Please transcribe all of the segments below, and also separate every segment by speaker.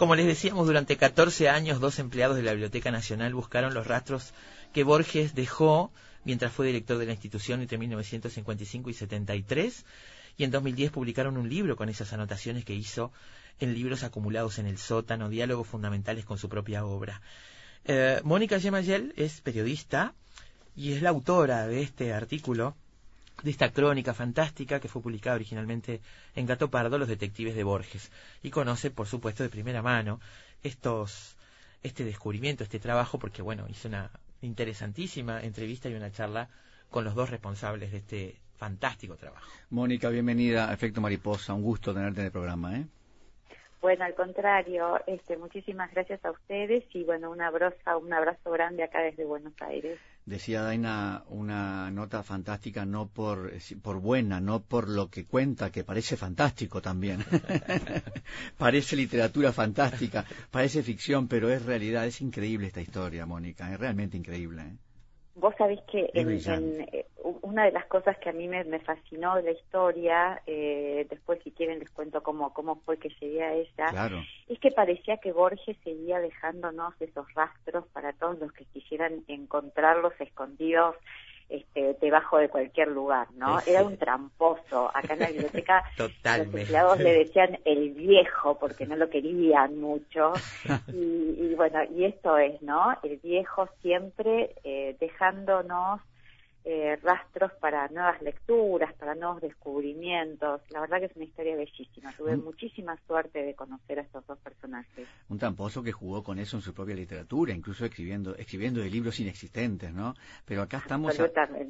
Speaker 1: Como les decíamos, durante 14 años dos empleados de la Biblioteca Nacional buscaron los rastros que Borges dejó mientras fue director de la institución entre 1955 y 73 y en 2010 publicaron un libro con esas anotaciones que hizo en libros acumulados en el sótano, diálogos fundamentales con su propia obra. Eh, Mónica Gemayel es periodista y es la autora de este artículo, de esta crónica fantástica que fue publicada originalmente en Gato Pardo, Los Detectives de Borges, y conoce, por supuesto, de primera mano estos, este descubrimiento, este trabajo, porque, bueno, hizo una interesantísima entrevista y una charla con los dos responsables de este fantástico trabajo.
Speaker 2: Mónica, bienvenida a Efecto Mariposa, un gusto tenerte en el programa, ¿eh?
Speaker 3: Bueno, al contrario, este, muchísimas gracias a ustedes y bueno, un abrazo, un abrazo grande acá desde Buenos Aires.
Speaker 2: Decía Daina una nota fantástica, no por, por buena, no por lo que cuenta, que parece fantástico también. parece literatura fantástica, parece ficción, pero es realidad, es increíble esta historia, Mónica, es realmente increíble. ¿eh?
Speaker 3: Vos sabés que en, eh, una de las cosas que a mí me, fascinó de la historia, eh, después si quieren les cuento cómo, cómo fue que llegué a ella, es que parecía que Borges seguía dejándonos esos rastros para todos los que quisieran encontrarlos escondidos este, debajo de cualquier lugar, ¿no? Era un tramposo. Acá en la biblioteca los empleados le decían el viejo porque no lo querían mucho. Y, bueno, y esto es, ¿no? El viejo siempre eh, dejándonos eh, rastros para nuevas lecturas, para nuevos descubrimientos. La verdad que es una historia bellísima. Tuve muchísima suerte de conocer a estos dos personajes.
Speaker 2: Un tramposo que jugó con eso en su propia literatura, incluso escribiendo, escribiendo de libros inexistentes, ¿no? Pero acá estamos,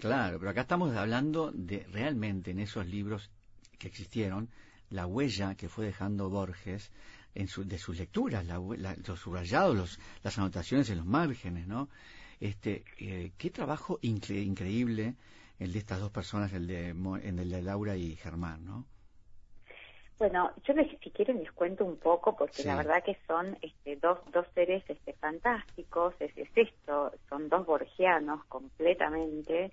Speaker 2: claro, pero acá estamos hablando de realmente en esos libros que existieron la huella que fue dejando Borges en su, de sus lecturas, los subrayados, las anotaciones en los márgenes, ¿no? Este, eh, qué trabajo increíble el de estas dos personas, el de, en el de Laura y Germán, ¿no?
Speaker 3: Bueno, yo les, si quieren les cuento un poco, porque la verdad que son este, dos, dos seres este, fantásticos, es, esto, son dos borgianos completamente.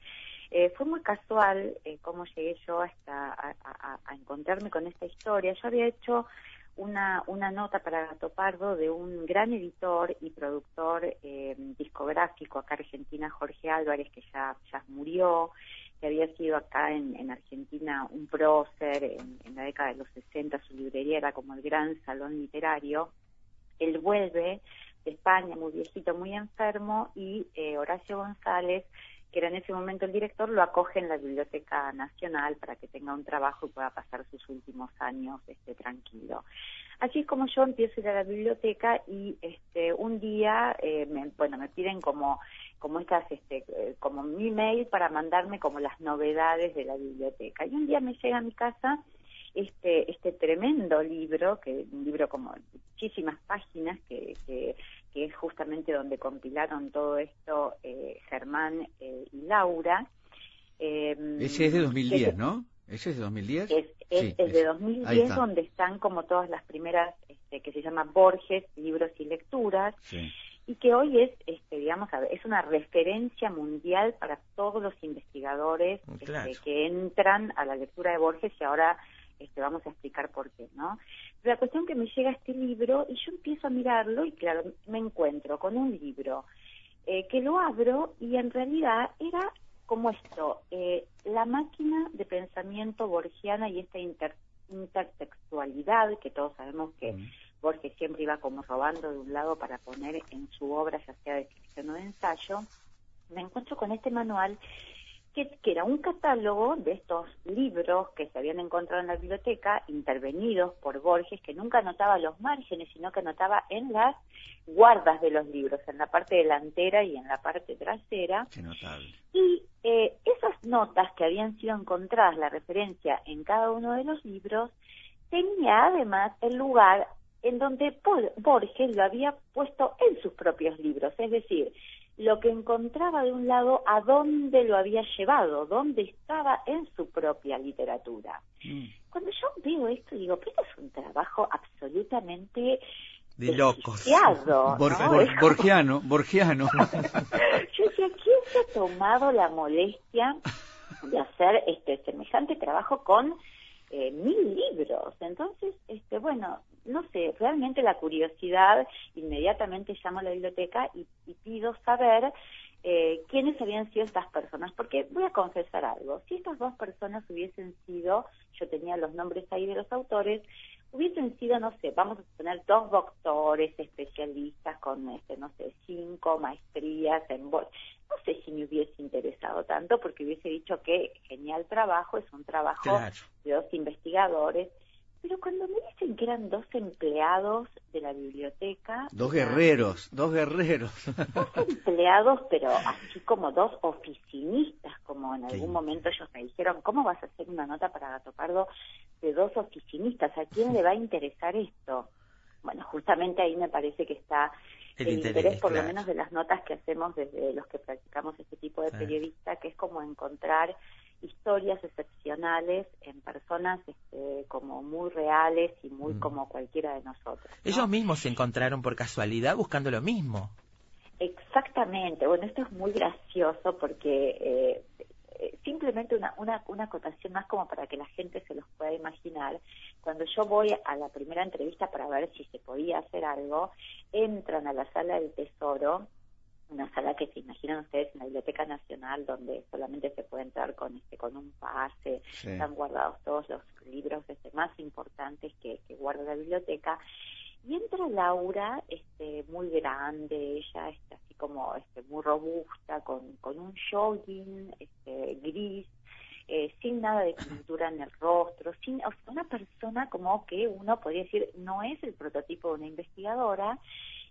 Speaker 3: Eh, fue muy casual eh, cómo llegué yo hasta a, a, encontrarme con esta historia. Yo había hecho una, una nota para Gato Pardo de un gran editor y productor eh, discográfico acá en Argentina, Jorge Álvarez, que ya, ya murió, que había sido acá en, en Argentina un prócer en, en, la década de los 60, su librería era como el gran salón literario. Él vuelve de España, muy viejito, muy enfermo, y eh, Horacio González que era en ese momento el director, lo acoge en la Biblioteca Nacional para que tenga un trabajo y pueda pasar sus últimos años este, tranquilo. Así es como yo empiezo a ir a la biblioteca y este, un día, eh, me, bueno, me piden como como estas, este, eh, como mi mail para mandarme como las novedades de la biblioteca. Y un día me llega a mi casa este, este tremendo libro, que un libro como muchísimas páginas que, que que es justamente donde compilaron todo esto eh, Germán eh, y Laura.
Speaker 2: Em, Ese es de 2010, ¿no? Ese es de 2010.
Speaker 3: Es, es, de 2010 donde están como todas las primeras, este, que se llama Borges, libros y lecturas. Y que hoy es, este, digamos, es una referencia mundial para todos los investigadores este, que entran a la lectura de Borges y ahora este, vamos a explicar por qué, ¿no? La cuestión que me llega este libro y yo empiezo a mirarlo y claro, me encuentro con un libro eh, que lo abro y en realidad era como esto, eh, la máquina de pensamiento borgiana y esta intertextualidad que todos sabemos que Borges siempre iba como robando de un lado para poner en su obra, ya sea de ficción o de ensayo, me encuentro con este manual que, era un catálogo de estos libros que se habían encontrado en la biblioteca, intervenidos por Borges, que nunca anotaba los márgenes, sino que anotaba en las guardas de los libros, en la parte delantera y en la parte trasera. Y eh, esas notas que habían sido encontradas, la referencia en cada uno de los libros, tenía además el lugar en donde Borges lo había puesto en sus propios libros, es decir, lo que encontraba de un lado a dónde lo había llevado, dónde estaba en su propia literatura. Mm. Cuando yo veo esto digo, pero esto es un trabajo absolutamente
Speaker 2: de locos. borgiano, borgiano.
Speaker 3: yo decía, ¿quién se ha tomado la molestia de hacer este semejante trabajo con eh, mil libros? Entonces, este, bueno, no sé, realmente la curiosidad, inmediatamente llamo a la biblioteca y, pido saber eh, quiénes habían sido estas personas, porque voy a confesar algo, si estas dos personas hubiesen sido, yo tenía los nombres ahí de los autores, hubiesen sido, no sé, vamos a tener dos doctores especialistas con, este, no sé, cinco maestrías en... No sé si me hubiese interesado tanto porque hubiese dicho que genial trabajo, es un trabajo de dos investigadores pero cuando me dicen que eran dos empleados de la biblioteca...
Speaker 2: Dos guerreros, dos guerreros.
Speaker 3: Dos empleados, pero así como dos oficinistas, como en algún momento ellos me dijeron, ¿cómo vas a hacer una nota para Gato Pardo de dos oficinistas? ¿A quién le va a interesar esto? Bueno, justamente ahí me parece que está el, interés, por lo menos de las notas que hacemos desde los que practicamos este tipo de periodista, que es como encontrar historias excepcionales en personas este, como muy reales y muy mm. como cualquiera de nosotros.
Speaker 1: Ellos mismos se encontraron por casualidad buscando lo mismo.
Speaker 3: Exactamente. Bueno, esto es muy gracioso porque eh, eh, simplemente una, una, una acotación más como para que la gente se los pueda imaginar. Cuando yo voy a la primera entrevista para ver si se podía hacer algo, entran a la sala del tesoro una sala que se imaginan ustedes en la Biblioteca Nacional donde solamente se puede entrar con este con un pase, están guardados todos los libros este, más importantes que, guarda la biblioteca y entra Laura este muy grande, ella está así como este muy robusta con, con un jogging este gris eh, sin nada de pintura en el rostro, sin una persona como que uno podría decir no es el prototipo de una investigadora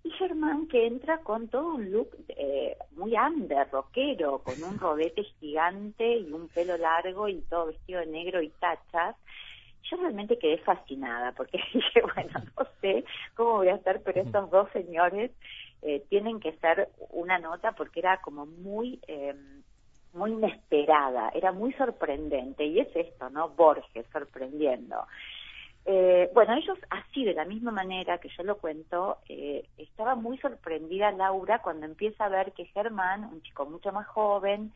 Speaker 3: y Germán que entra con todo un look eh, muy under, rockero, con un rodete gigante y un pelo largo y todo vestido de negro y tachas. Yo realmente quedé fascinada porque dije, bueno, no sé cómo voy a estar, pero estos dos señores eh, tienen que ser una nota porque era como muy... Eh, muy inesperada, era muy sorprendente, y es esto, ¿no? Borges sorprendiendo. Eh, bueno, ellos así, de la misma manera que yo lo cuento, eh, estaba muy sorprendida Laura cuando empieza a ver que Germán, un chico mucho más joven,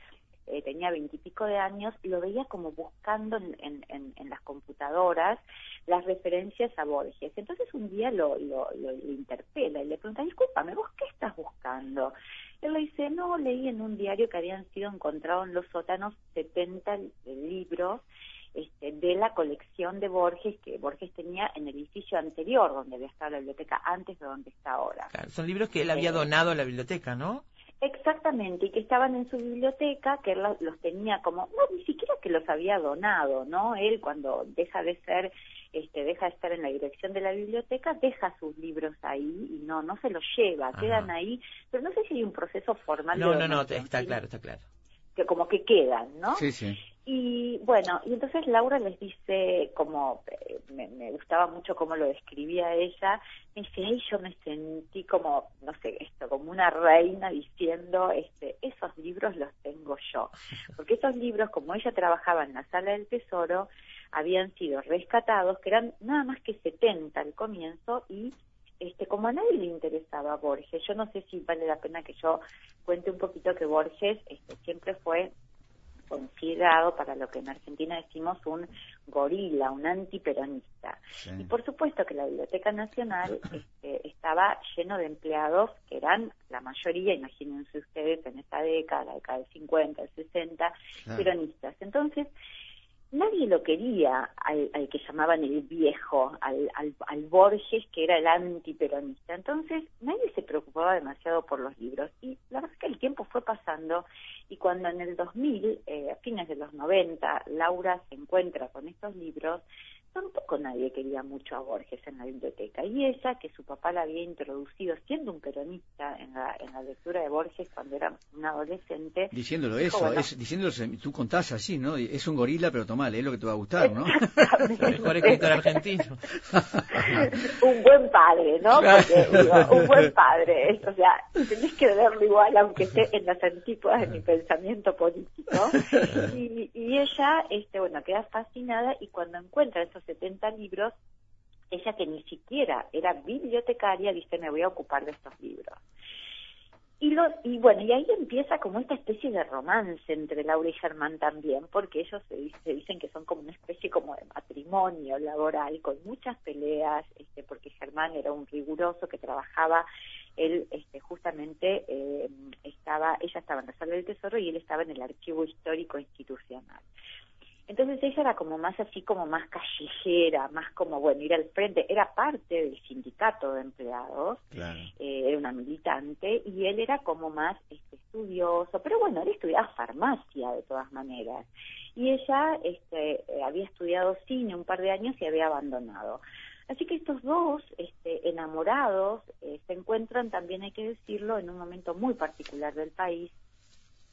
Speaker 3: eh, tenía veintipico de años, lo veía como buscando en, las computadoras las referencias a Borges. Entonces un día lo, lo, lo, interpela y le pregunta, discúlpame, ¿vos qué estás buscando? Él le dice, no, leí en un diario que habían sido encontrados en los sótanos 70 libros este, de la colección de Borges que Borges tenía en el edificio anterior donde había estado la biblioteca antes de donde está ahora.
Speaker 1: son libros que él había eh, donado a la biblioteca, ¿no?
Speaker 3: Exactamente, y que estaban en su biblioteca, que él los tenía como, no, ni siquiera que los había donado, ¿no? Él cuando deja de ser, este, deja de estar en la dirección de la biblioteca, deja sus libros ahí y no, no se los lleva, quedan ahí, pero no sé si hay un proceso formal.
Speaker 1: No, no, no, está claro, está claro.
Speaker 3: Que como que quedan, ¿no?
Speaker 2: Sí, sí.
Speaker 3: Y bueno, y entonces Laura les dice, como eh, me, gustaba mucho cómo lo describía ella, me dice, ay, yo me sentí como, no sé, esto, como una reina diciendo, este, esos libros los tengo yo. Porque esos libros, como ella trabajaba en la sala del tesoro, habían sido rescatados, que eran nada más que 70 al comienzo, y este, como a nadie le interesaba Borges, yo no sé si vale la pena que yo cuente un poquito que Borges este, siempre fue considerado para lo que en Argentina decimos un gorila, un antiperonista. Y por supuesto que la Biblioteca Nacional este, estaba lleno de empleados que eran la mayoría, imagínense ustedes, en esta década, la década del 50, del 60, peronistas. Entonces, nadie lo quería al, que llamaban el viejo, al, al, Borges, que era el antiperonista. Entonces, nadie se preocupaba demasiado por los libros. Y la verdad es que el tiempo fue pasando y cuando en el 2000, eh, a fines de los 90, Laura se encuentra con estos libros, tampoco nadie quería mucho a Borges en la biblioteca. Y ella, que su papá la había introducido siendo un peronista en la, en la lectura de Borges cuando era un adolescente.
Speaker 2: Diciéndolo eso, es, diciéndolo, tú contás así, ¿no? Es un gorila, pero tomale, es lo que te va a gustar, ¿no?
Speaker 1: mejor escritor argentino.
Speaker 3: un buen padre, ¿no? un buen padre. o sea, tenés que verlo igual, aunque esté en las antípodas de mi pensamiento político. Y, y ella, este, bueno, queda fascinada y cuando encuentra esos 70 libros, ella que ni siquiera era bibliotecaria dice me voy a ocupar de estos libros. Y, lo, y bueno, y ahí empieza como esta especie de romance entre Laura y Germán también, porque ellos se, se, dicen que son como una especie como de matrimonio laboral, con muchas peleas, este, porque Germán era un riguroso que trabajaba, él este, justamente eh, estaba, ella estaba en la sala del tesoro y él estaba en el archivo histórico institucional. Entonces ella era como más así, como más callejera, más como, bueno, ir al frente, era parte del sindicato de empleados, eh, era una militante, y él era como más este, estudioso, pero bueno, él estudiaba farmacia de todas maneras, y ella este, eh, había estudiado cine un par de años y había abandonado. Así que estos dos este, enamorados eh, se encuentran, también hay que decirlo, en un momento muy particular del país,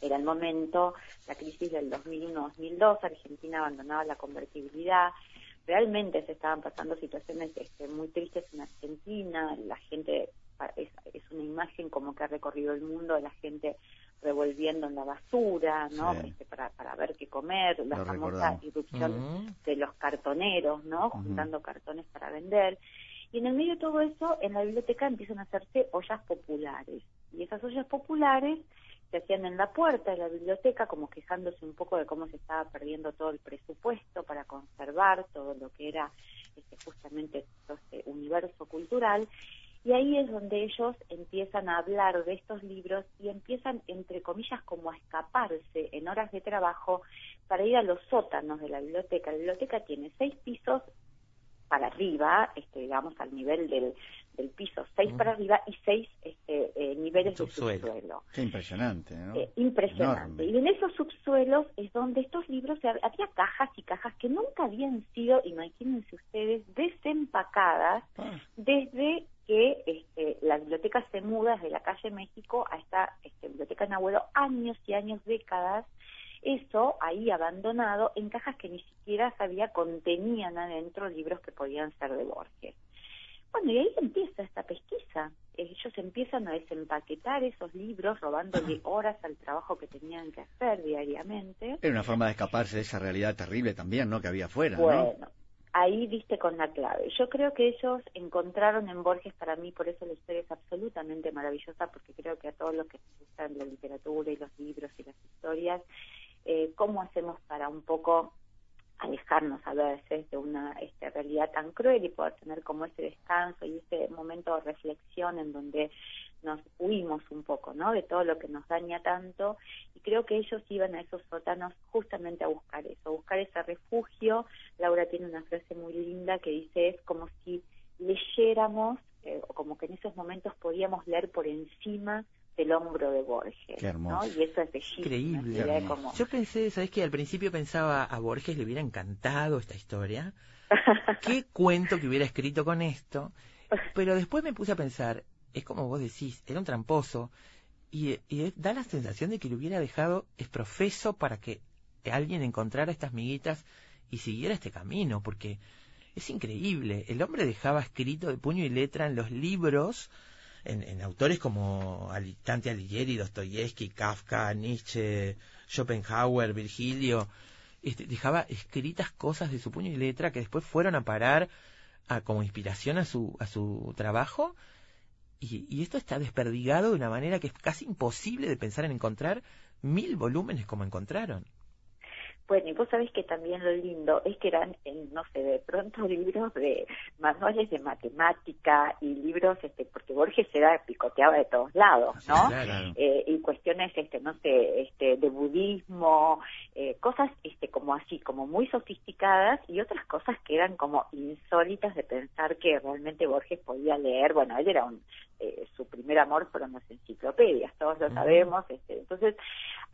Speaker 3: era el momento, la crisis del 2001-2002, Argentina abandonaba la convertibilidad, realmente se estaban pasando situaciones este, muy tristes en Argentina, la gente, es, una imagen como que ha recorrido el mundo de la gente revolviendo en la basura, ¿no? Este, para, para ver qué comer, la famosa irrupción de los cartoneros, ¿no? Juntando cartones para vender. Y en el medio de todo eso, en la biblioteca empiezan a hacerse ollas populares. Y esas ollas populares se hacían en la puerta de la biblioteca como quejándose un poco de cómo se estaba perdiendo todo el presupuesto para conservar todo lo que era este, justamente este universo cultural y ahí es donde ellos empiezan a hablar de estos libros y empiezan, entre comillas, como a escaparse en horas de trabajo para ir a los sótanos de la biblioteca. La biblioteca tiene seis pisos para arriba, este, digamos, al nivel del, del piso, seis para arriba y seis este, eh, niveles de subsuelo.
Speaker 2: Qué impresionante, ¿no?
Speaker 3: Eh, impresionante. Y en esos subsuelos es donde estos libros, había cajas y cajas que nunca habían sido, imagínense ustedes, desempacadas ah. desde que este, la biblioteca se muda desde la calle México a esta este, biblioteca en Abuelo, años y años, décadas, eso ahí abandonado en cajas que ni siquiera sabía contenían adentro libros que podían ser de Borges. Bueno, y ahí empieza esta pesquisa. Ellos empiezan a desempaquetar esos libros, robándole horas al trabajo que tenían que hacer diariamente.
Speaker 2: Era una forma de escaparse de esa realidad terrible también, ¿no? Que había afuera,
Speaker 3: bueno, ahí viste con la clave. Yo creo que ellos encontraron en Borges, para mí, por eso la historia es absolutamente maravillosa, porque creo que a todos los que les gustan la literatura y los libros y las historias, eh, cómo hacemos para un poco alejarnos a veces de una este, realidad tan cruel y poder tener como ese descanso y ese momento de reflexión en donde nos huimos un poco, ¿no? De todo lo que nos daña tanto y creo que ellos iban a esos sótanos justamente a buscar eso, buscar ese refugio. Laura tiene una frase muy linda que dice es como si leyéramos eh, como que en esos momentos podíamos leer por encima del hombro de Borges. ¿no? Y eso es bellísimo.
Speaker 1: Increíble. Yo pensé, ¿sabes qué? Al principio pensaba a Borges le hubiera encantado esta historia. ¿Qué cuento que hubiera escrito con esto? Pero después me puse a pensar, es como vos decís, era un tramposo. Y, da la sensación de que le hubiera dejado es profeso para que alguien encontrara estas miguitas y siguiera este camino, porque es increíble. El hombre dejaba escrito de puño y letra en los libros en, autores como Dante Alighieri, Dostoyevsky, Kafka, Nietzsche, Schopenhauer, Virgilio, este, dejaba escritas cosas de su puño y letra que después fueron a parar a, como inspiración a su, a su trabajo. Y, y, esto está desperdigado de una manera que es casi imposible de pensar en encontrar mil volúmenes como encontraron.
Speaker 3: Bueno, y vos sabés que también lo lindo es que eran, no sé, de pronto libros de manuales de matemática y libros, este, porque Borges era picoteaba de todos lados, ¿no? Eh, y cuestiones, este, no sé, este, de budismo, eh, cosas, este, como así, como muy sofisticadas y otras cosas que eran como insólitas de pensar que realmente Borges podía leer. Bueno, él era un, eh, su primer amor fueron las enciclopedias, todos lo sabemos. Este, entonces,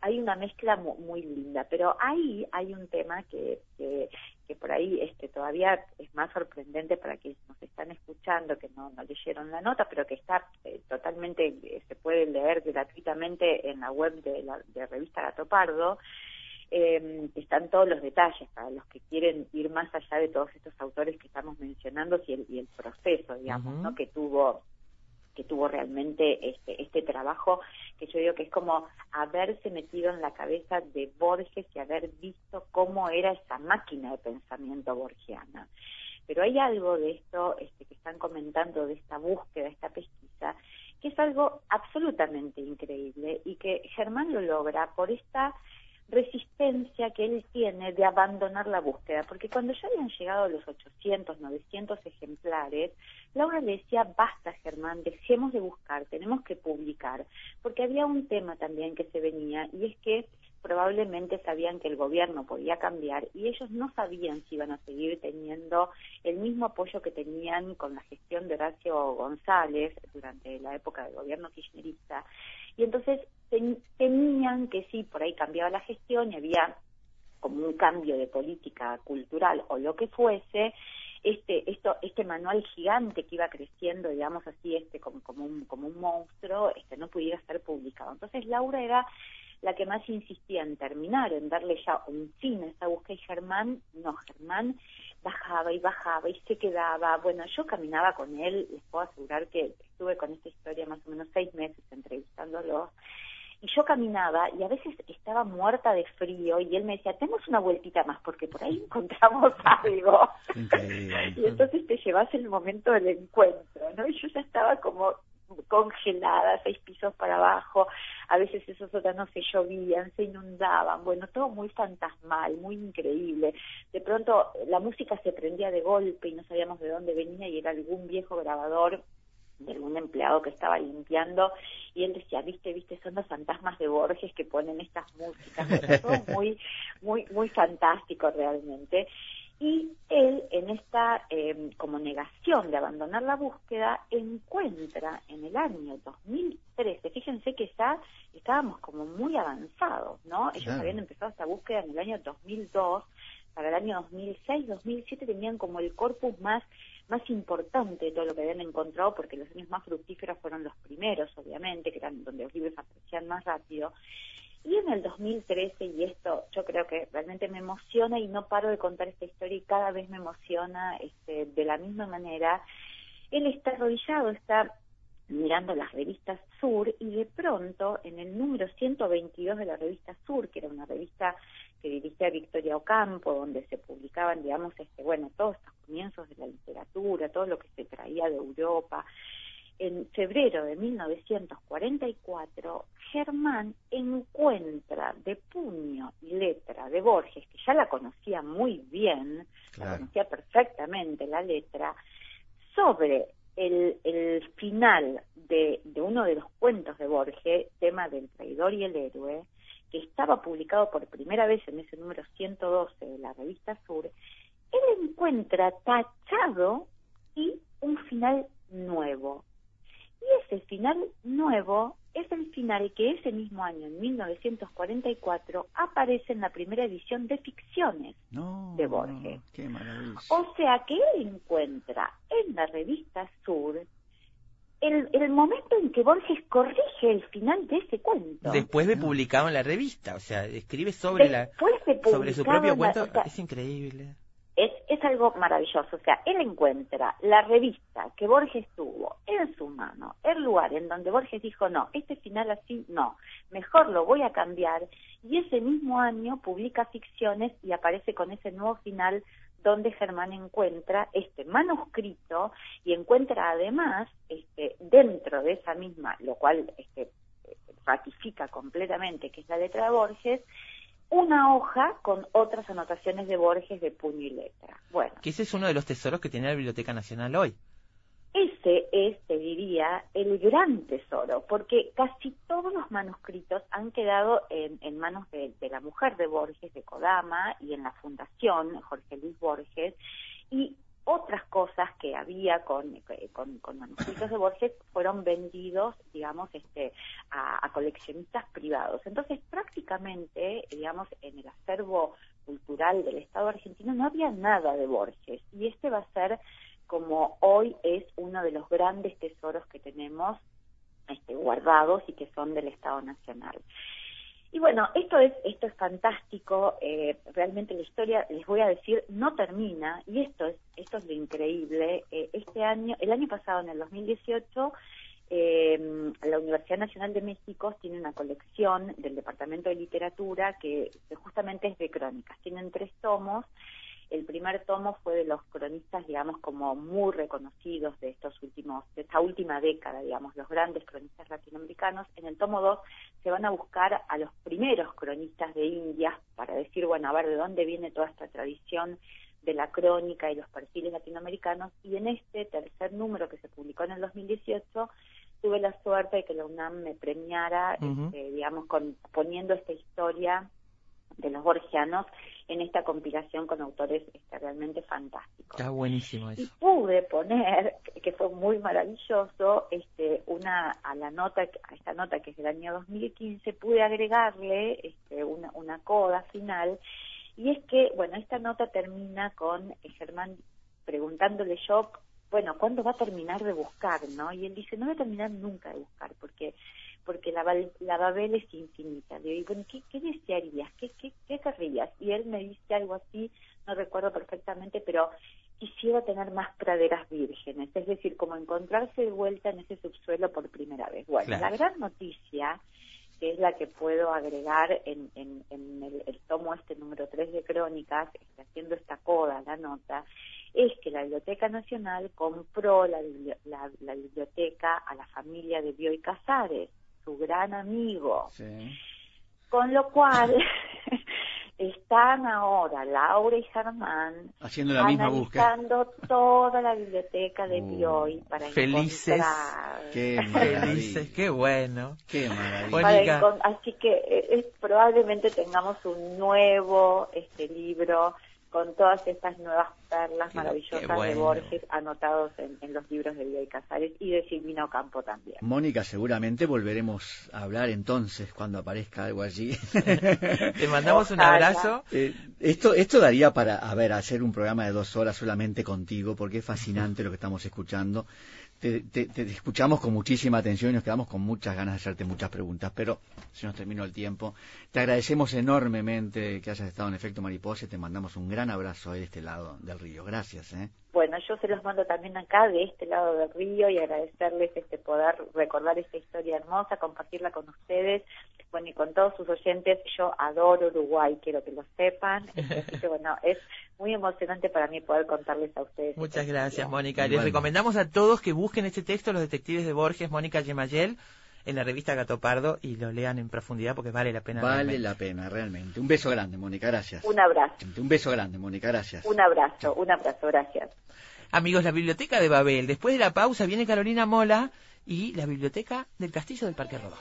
Speaker 3: hay una mezcla muy, linda, pero ahí hay un tema que, que, por ahí este, todavía es más sorprendente para quienes nos están escuchando, que no, leyeron la nota, pero que está eh, totalmente, eh, se puede leer gratuitamente en la web de la de revista Gato Pardo, eh, están todos los detalles para los que quieren ir más allá de todos estos autores que estamos mencionando y el, y el proceso, digamos, ¿no? que tuvo que tuvo realmente este, este trabajo, que yo digo que es como haberse metido en la cabeza de Borges y haber visto cómo era esa máquina de pensamiento borgiana. Pero hay algo de esto este, que están comentando, de esta búsqueda, esta pesquisa, que es algo absolutamente increíble y que Germán lo logra por esta resistencia que él tiene de abandonar la búsqueda, porque cuando ya habían llegado los 800, 900 ejemplares, Laura le decía, basta Germán, dejemos de buscar, tenemos que publicar, porque había un tema también que se venía y es que probablemente sabían que el gobierno podía cambiar y ellos no sabían si iban a seguir teniendo el mismo apoyo que tenían con la gestión de Horacio González durante la época del gobierno kirchnerista. Y entonces tenían que sí, por ahí cambiaba la gestión y había como un cambio de política cultural o lo que fuese, este esto este manual gigante que iba creciendo digamos así este como como un como un monstruo este no pudiera ser publicado entonces Laura era la que más insistía en terminar, en darle ya un fin a esa búsqueda, y Germán, no, Germán bajaba y bajaba y se quedaba. Bueno, yo caminaba con él, les puedo asegurar que estuve con esta historia más o menos seis meses entrevistándolo, y yo caminaba y a veces estaba muerta de frío y él me decía, tenemos una vueltita más porque por ahí encontramos algo. y entonces te llevas el momento del encuentro, ¿no? Y yo ya estaba como congelada, seis pisos para abajo, a veces esos sótanos se llovían, se inundaban, bueno, todo muy fantasmal, muy increíble. De pronto la música se prendía de golpe y no sabíamos de dónde venía y era algún viejo grabador de algún empleado que estaba limpiando y él decía, viste, viste, son los fantasmas de Borges que ponen estas músicas, todo muy, muy, muy fantástico realmente. Y él en esta eh, como negación de abandonar la búsqueda encuentra en el año 2013, fíjense que ya estábamos como muy avanzados, ¿no? Ellos habían empezado esta búsqueda en el año 2002, para el año 2006, 2007 tenían como el corpus más más importante de todo lo que habían encontrado, porque los años más fructíferos fueron los primeros, obviamente, que eran donde los libros aparecían más rápido. Y en el 2013, y esto yo creo que realmente me emociona y no paro de contar esta historia y cada vez me emociona este, de la misma manera, él está arrodillado, está mirando las revistas Sur y de pronto en el número 122 de la revista Sur, que era una revista que dirigía Victoria Ocampo, donde se publicaban, digamos, este, bueno, todos estos comienzos de la literatura, todo lo que se traía de Europa, en febrero de 1944, Germán encuentra de puño y letra de Borges, que ya la conocía muy bien, la conocía perfectamente la letra, sobre el, el final de, de, uno de los cuentos de Borges, tema del traidor y el héroe, que estaba publicado por primera vez en ese número 112 de la revista Sur, él encuentra tachado y un final nuevo. Y ese final nuevo es el final que ese mismo año, en 1944, aparece en la primera edición de Ficciones de Borges. o sea que él encuentra en la revista Sur el, el, momento en que Borges corrige el final de ese cuento.
Speaker 1: Después de publicado en la revista, o sea, escribe sobre la sobre su propio cuento, es increíble
Speaker 3: es, es algo maravilloso. O sea, él encuentra la revista que Borges tuvo en su mano, el lugar en donde Borges dijo, no, este final así no, mejor lo voy a cambiar, y ese mismo año publica ficciones y aparece con ese nuevo final donde Germán encuentra este manuscrito y encuentra además este, dentro de esa misma, lo cual este, ratifica completamente que es la letra de Borges, una hoja con otras anotaciones de Borges de puño y letra. Bueno.
Speaker 1: Que ese es uno de los tesoros que tiene la Biblioteca Nacional hoy.
Speaker 3: Ese es, te diría, el gran tesoro, porque casi todos los manuscritos han quedado en, en manos de, la mujer de Borges, de Kodama, y en la fundación Jorge Luis Borges, y otras cosas que había con, con, manuscritos de Borges fueron vendidos, digamos, este, a, coleccionistas privados. Entonces, prácticamente, digamos, en el acervo cultural del Estado argentino no había nada de Borges. Y este va a ser, como hoy es uno de los grandes tesoros que tenemos este, guardados y que son del Estado Nacional. Y bueno, esto es, esto es fantástico, eh, realmente la historia, les voy a decir, no termina, y esto es, esto es lo increíble. Eh, este año, el año pasado, en el 2018, eh, la Universidad Nacional de México tiene una colección del Departamento de Literatura que, justamente es de crónicas. Tienen tres tomos El primer tomo fue de los cronistas, digamos, como muy reconocidos de estos últimos, de esta última década, digamos, los grandes cronistas latinoamericanos. En el tomo 2 se van a buscar a los primeros cronistas de India para decir, bueno, a ver de dónde viene toda esta tradición de la crónica y los perfiles latinoamericanos. Y en este tercer número que se publicó en el 2018, tuve la suerte de que la UNAM me premiara, este, digamos, con, poniendo esta historia de los borgianos en esta compilación con autores este, realmente fantásticos.
Speaker 1: Está buenísimo eso.
Speaker 3: Y pude poner, que fue muy maravilloso, este, una a la nota, a esta nota que es del año 2015, pude agregarle este, una, una coda final, y es que, bueno, esta nota termina con Germán preguntándole yo, bueno, ¿cuándo va a terminar de buscar, no? Y él dice, no va a terminar nunca de buscar, porque la, la Babel es infinita. Le digo, bueno, ¿qué, qué desearías? ¿Qué, qué, ¿Qué querrías? Y él me dice algo así, no recuerdo perfectamente, pero quisiera tener más praderas vírgenes, es decir, como encontrarse de vuelta en ese subsuelo por primera vez. Bueno, la gran noticia, que es la que puedo agregar en, en, el, tomo este número 3 de Crónicas, este, haciendo esta coda, la nota, es que la Biblioteca Nacional compró la, la, la biblioteca a la familia de Bioy Casares su gran amigo. Con lo cual están ahora Laura y Germán
Speaker 2: haciendo la misma búsqueda.
Speaker 3: toda la biblioteca de Bioy uh, para
Speaker 1: felices
Speaker 2: qué
Speaker 1: felices qué bueno.
Speaker 2: Qué maravilla.
Speaker 3: Así que eh, probablemente tengamos un nuevo este libro con todas estas nuevas perlas maravillosas de Borges anotados en, los libros de Bioy Casares y de Silvino Campo también.
Speaker 2: Mónica, seguramente volveremos a hablar entonces cuando aparezca algo allí.
Speaker 1: Te mandamos un abrazo.
Speaker 2: Eh, esto, esto daría para, a ver, hacer un programa de dos horas solamente contigo, porque es fascinante lo que estamos escuchando te, escuchamos con muchísima atención y nos quedamos con muchas ganas de hacerte muchas preguntas, pero se nos terminó el tiempo. Te agradecemos enormemente que hayas estado en Efecto Mariposa y te mandamos un gran abrazo de este lado del río. Gracias. ¿eh?
Speaker 3: Bueno, yo se los mando también acá, de este lado del río, y agradecerles este poder recordar esta historia hermosa, compartirla con ustedes, bueno, y con todos sus oyentes. Yo adoro Uruguay, quiero que lo sepan. Así que, bueno, es muy emocionante para mí poder contarles a ustedes.
Speaker 1: Muchas gracias, Mónica. Les recomendamos a todos que busquen este texto, Los Detectives de Borges, Mónica Yemayel en la revista Gato Pardo y lo lean en profundidad porque vale la pena.
Speaker 2: Vale la pena, realmente. Un beso grande, Mónica, gracias.
Speaker 3: Un abrazo.
Speaker 2: Un beso grande, Mónica, gracias.
Speaker 3: Un abrazo, un abrazo, gracias.
Speaker 1: Amigos, la Biblioteca de Babel. Después de la pausa viene Carolina Mola y la Biblioteca del Castillo del Parque Rodó.